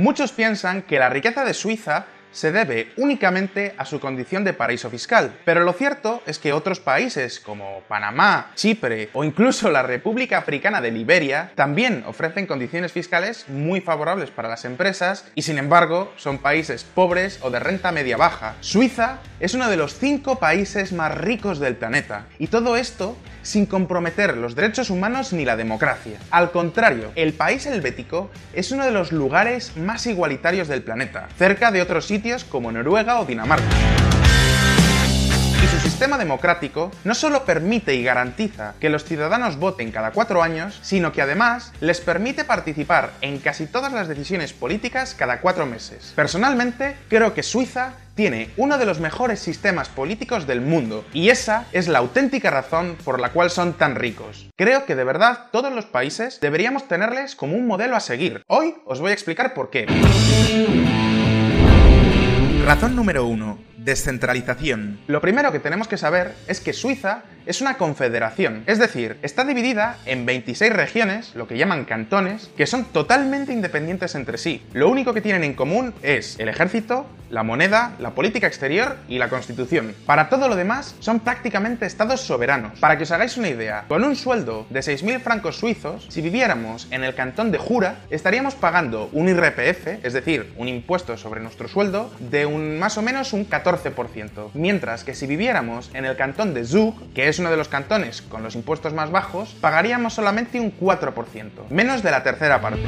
Muchos piensan que la riqueza de Suiza se debe únicamente a su condición de paraíso fiscal, pero lo cierto es que otros países como Panamá, Chipre o incluso la República Africana de Liberia también ofrecen condiciones fiscales muy favorables para las empresas y sin embargo son países pobres o de renta media baja. Suiza es uno de los cinco países más ricos del planeta y todo esto sin comprometer los derechos humanos ni la democracia. Al contrario, el país helvético es uno de los lugares más igualitarios del planeta, cerca de otros sitios como Noruega o Dinamarca. Y su sistema democrático no solo permite y garantiza que los ciudadanos voten cada cuatro años, sino que además les permite participar en casi todas las decisiones políticas cada cuatro meses. Personalmente, creo que Suiza tiene uno de los mejores sistemas políticos del mundo y esa es la auténtica razón por la cual son tan ricos. Creo que de verdad todos los países deberíamos tenerles como un modelo a seguir. Hoy os voy a explicar por qué. Razón número 1 Descentralización. Lo primero que tenemos que saber es que Suiza es una confederación, es decir, está dividida en 26 regiones, lo que llaman cantones, que son totalmente independientes entre sí. Lo único que tienen en común es el ejército, la moneda, la política exterior y la constitución. Para todo lo demás, son prácticamente estados soberanos. Para que os hagáis una idea, con un sueldo de 6.000 francos suizos, si viviéramos en el cantón de Jura, estaríamos pagando un IRPF, es decir, un impuesto sobre nuestro sueldo, de un más o menos un 14 mientras que si viviéramos en el cantón de Zug, que es uno de los cantones con los impuestos más bajos, pagaríamos solamente un 4%, menos de la tercera parte.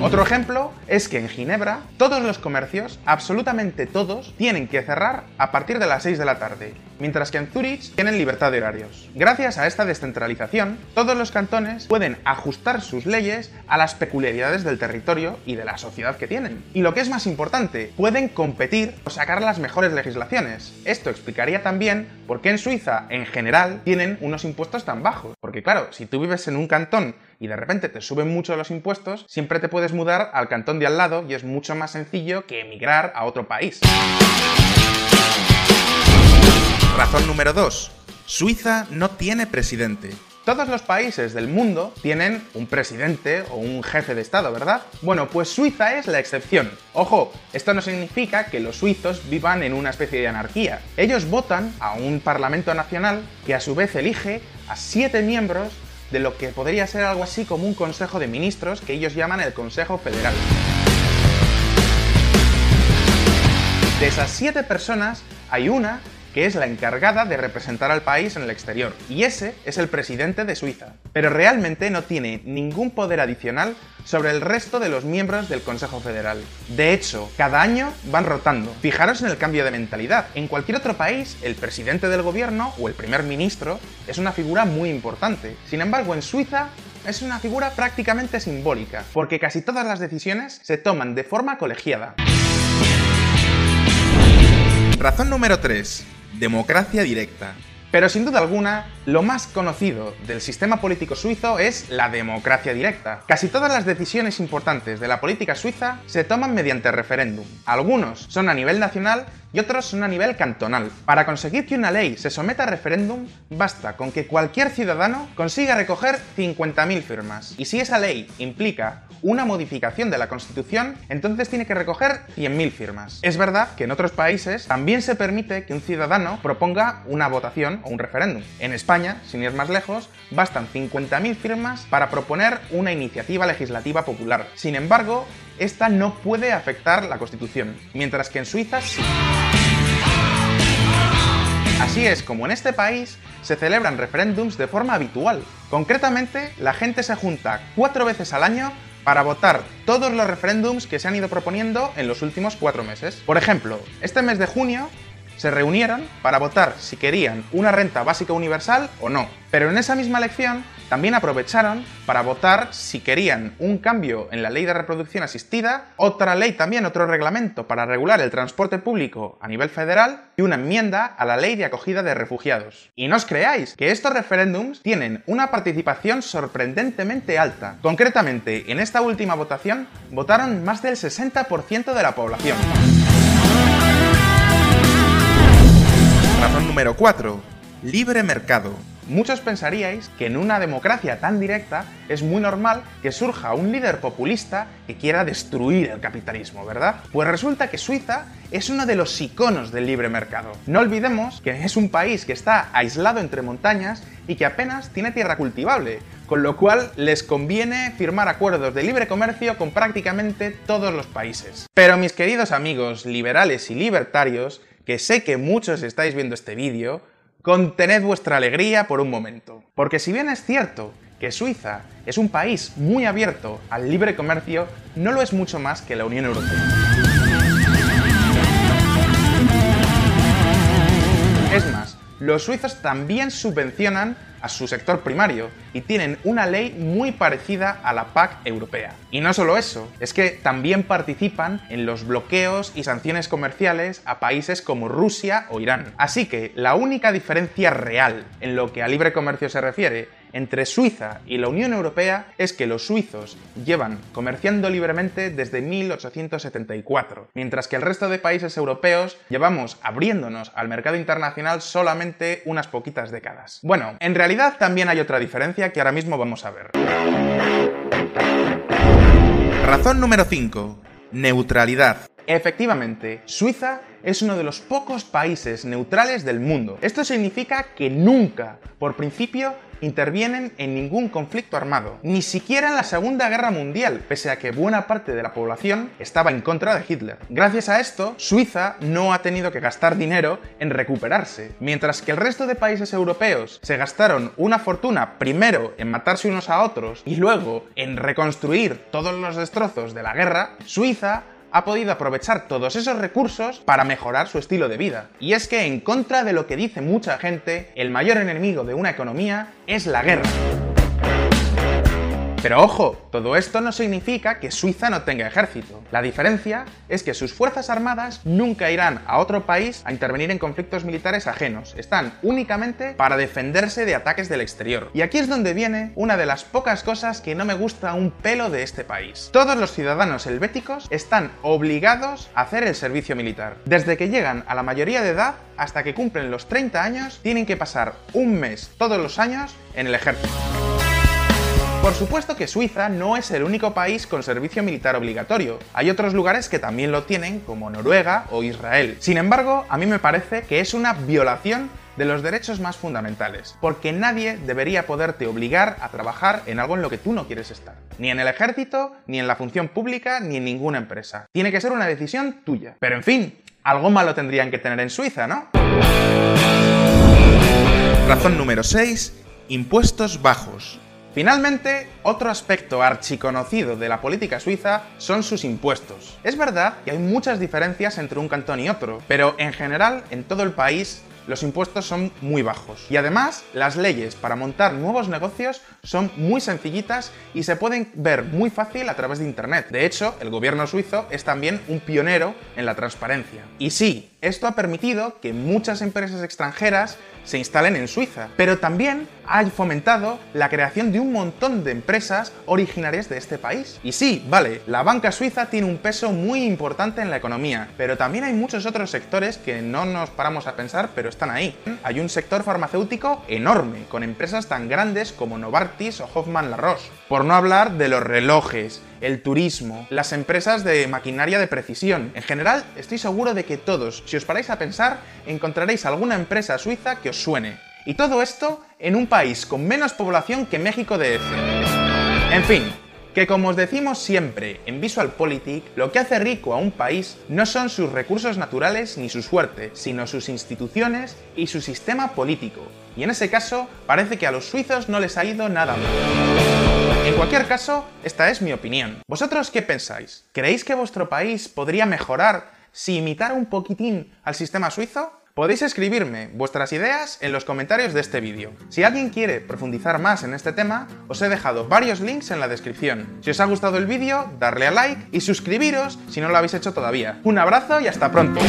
Otro ejemplo es que en Ginebra todos los comercios, absolutamente todos, tienen que cerrar a partir de las 6 de la tarde, mientras que en Zurich tienen libertad de horarios. Gracias a esta descentralización, todos los cantones pueden ajustar sus leyes a las peculiaridades del territorio y de la sociedad que tienen. Y lo que es más importante, pueden competir o sacar las mejores legislaciones. Esto explicaría también por qué en Suiza, en general, tienen unos impuestos tan bajos. Porque claro, si tú vives en un cantón y de repente te suben mucho los impuestos, siempre te puedes mudar al cantón de al lado y es mucho más sencillo que emigrar a otro país. Razón número 2. Suiza no tiene presidente. Todos los países del mundo tienen un presidente o un jefe de Estado, ¿verdad? Bueno, pues Suiza es la excepción. Ojo, esto no significa que los suizos vivan en una especie de anarquía. Ellos votan a un Parlamento Nacional que a su vez elige a siete miembros de lo que podría ser algo así como un Consejo de Ministros que ellos llaman el Consejo Federal. De esas siete personas, hay una que es la encargada de representar al país en el exterior, y ese es el presidente de Suiza. Pero realmente no tiene ningún poder adicional sobre el resto de los miembros del Consejo Federal. De hecho, cada año van rotando. Fijaros en el cambio de mentalidad. En cualquier otro país, el presidente del gobierno o el primer ministro es una figura muy importante. Sin embargo, en Suiza es una figura prácticamente simbólica, porque casi todas las decisiones se toman de forma colegiada. Razón número 3 democracia directa. Pero sin duda alguna, lo más conocido del sistema político suizo es la democracia directa. Casi todas las decisiones importantes de la política suiza se toman mediante referéndum. Algunos son a nivel nacional y otros son a nivel cantonal. Para conseguir que una ley se someta a referéndum, basta con que cualquier ciudadano consiga recoger 50.000 firmas. Y si esa ley implica una modificación de la Constitución, entonces tiene que recoger 100.000 firmas. Es verdad que en otros países también se permite que un ciudadano proponga una votación o un referéndum. En España, sin ir más lejos, bastan 50.000 firmas para proponer una iniciativa legislativa popular. Sin embargo, esta no puede afectar la Constitución, mientras que en Suiza sí. Así es como en este país se celebran referéndums de forma habitual. Concretamente, la gente se junta cuatro veces al año para votar todos los referéndums que se han ido proponiendo en los últimos cuatro meses. Por ejemplo, este mes de junio se reunieron para votar si querían una renta básica universal o no. Pero en esa misma elección también aprovecharon para votar si querían un cambio en la ley de reproducción asistida, otra ley también, otro reglamento para regular el transporte público a nivel federal y una enmienda a la ley de acogida de refugiados. Y no os creáis que estos referéndums tienen una participación sorprendentemente alta. Concretamente, en esta última votación votaron más del 60% de la población. Razón número 4. Libre mercado. muchos pensaríais que en una democracia tan directa es muy normal que surja un líder populista que quiera destruir el capitalismo, ¿verdad? Pues resulta que Suiza es uno de los iconos del libre mercado. No olvidemos que es un país que está aislado entre montañas y que apenas tiene tierra cultivable, con lo cual les conviene firmar acuerdos de libre comercio con prácticamente todos los países. Pero mis queridos amigos liberales y libertarios, que sé que muchos estáis viendo este vídeo, contened vuestra alegría por un momento. Porque si bien es cierto que Suiza es un país muy abierto al libre comercio, no lo es mucho más que la Unión Europea. Los suizos también subvencionan a su sector primario y tienen una ley muy parecida a la PAC europea. Y no solo eso, es que también participan en los bloqueos y sanciones comerciales a países como Rusia o Irán. Así que la única diferencia real en lo que a libre comercio se refiere entre Suiza y la Unión Europea es que los suizos llevan comerciando libremente desde 1874, mientras que el resto de países europeos llevamos abriéndonos al mercado internacional solamente unas poquitas décadas. Bueno, en realidad también hay otra diferencia que ahora mismo vamos a ver. Razón número 5. Neutralidad. Efectivamente, Suiza es uno de los pocos países neutrales del mundo. Esto significa que nunca, por principio, intervienen en ningún conflicto armado, ni siquiera en la Segunda Guerra Mundial, pese a que buena parte de la población estaba en contra de Hitler. Gracias a esto, Suiza no ha tenido que gastar dinero en recuperarse, mientras que el resto de países europeos se gastaron una fortuna primero en matarse unos a otros y luego en reconstruir todos los destrozos de la guerra, Suiza ha podido aprovechar todos esos recursos para mejorar su estilo de vida. Y es que, en contra de lo que dice mucha gente, el mayor enemigo de una economía es la guerra. Pero ojo, todo esto no significa que Suiza no tenga ejército. La diferencia es que sus fuerzas armadas nunca irán a otro país a intervenir en conflictos militares ajenos. Están únicamente para defenderse de ataques del exterior. Y aquí es donde viene una de las pocas cosas que no me gusta un pelo de este país. Todos los ciudadanos helvéticos están obligados a hacer el servicio militar. Desde que llegan a la mayoría de edad hasta que cumplen los 30 años, tienen que pasar un mes todos los años en el ejército. Por supuesto que Suiza no es el único país con servicio militar obligatorio. Hay otros lugares que también lo tienen, como Noruega o Israel. Sin embargo, a mí me parece que es una violación de los derechos más fundamentales, porque nadie debería poderte obligar a trabajar en algo en lo que tú no quieres estar. Ni en el ejército, ni en la función pública, ni en ninguna empresa. Tiene que ser una decisión tuya. Pero en fin, algo malo tendrían que tener en Suiza, ¿no? Razón número 6. Impuestos bajos. Finalmente, otro aspecto archiconocido de la política suiza son sus impuestos. Es verdad que hay muchas diferencias entre un cantón y otro, pero en general en todo el país los impuestos son muy bajos. Y además, las leyes para montar nuevos negocios son muy sencillitas y se pueden ver muy fácil a través de Internet. De hecho, el gobierno suizo es también un pionero en la transparencia. Y sí, esto ha permitido que muchas empresas extranjeras se instalen en Suiza, pero también ha fomentado la creación de un montón de empresas originarias de este país. Y sí, vale, la banca suiza tiene un peso muy importante en la economía, pero también hay muchos otros sectores que no nos paramos a pensar, pero están ahí. Hay un sector farmacéutico enorme, con empresas tan grandes como Novartis o Hoffman La Roche. Por no hablar de los relojes, el turismo, las empresas de maquinaria de precisión. En general, estoy seguro de que todos, si os paráis a pensar, encontraréis alguna empresa suiza que os suene. Y todo esto en un país con menos población que México de DF. En fin, que como os decimos siempre en VisualPolitik, lo que hace rico a un país no son sus recursos naturales ni su suerte, sino sus instituciones y su sistema político. Y en ese caso, parece que a los suizos no les ha ido nada mal. En cualquier caso, esta es mi opinión. ¿Vosotros qué pensáis? ¿Creéis que vuestro país podría mejorar si imitara un poquitín al sistema suizo? Podéis escribirme vuestras ideas en los comentarios de este vídeo. Si alguien quiere profundizar más en este tema, os he dejado varios links en la descripción. Si os ha gustado el vídeo, darle a like y suscribiros si no lo habéis hecho todavía. Un abrazo y hasta pronto.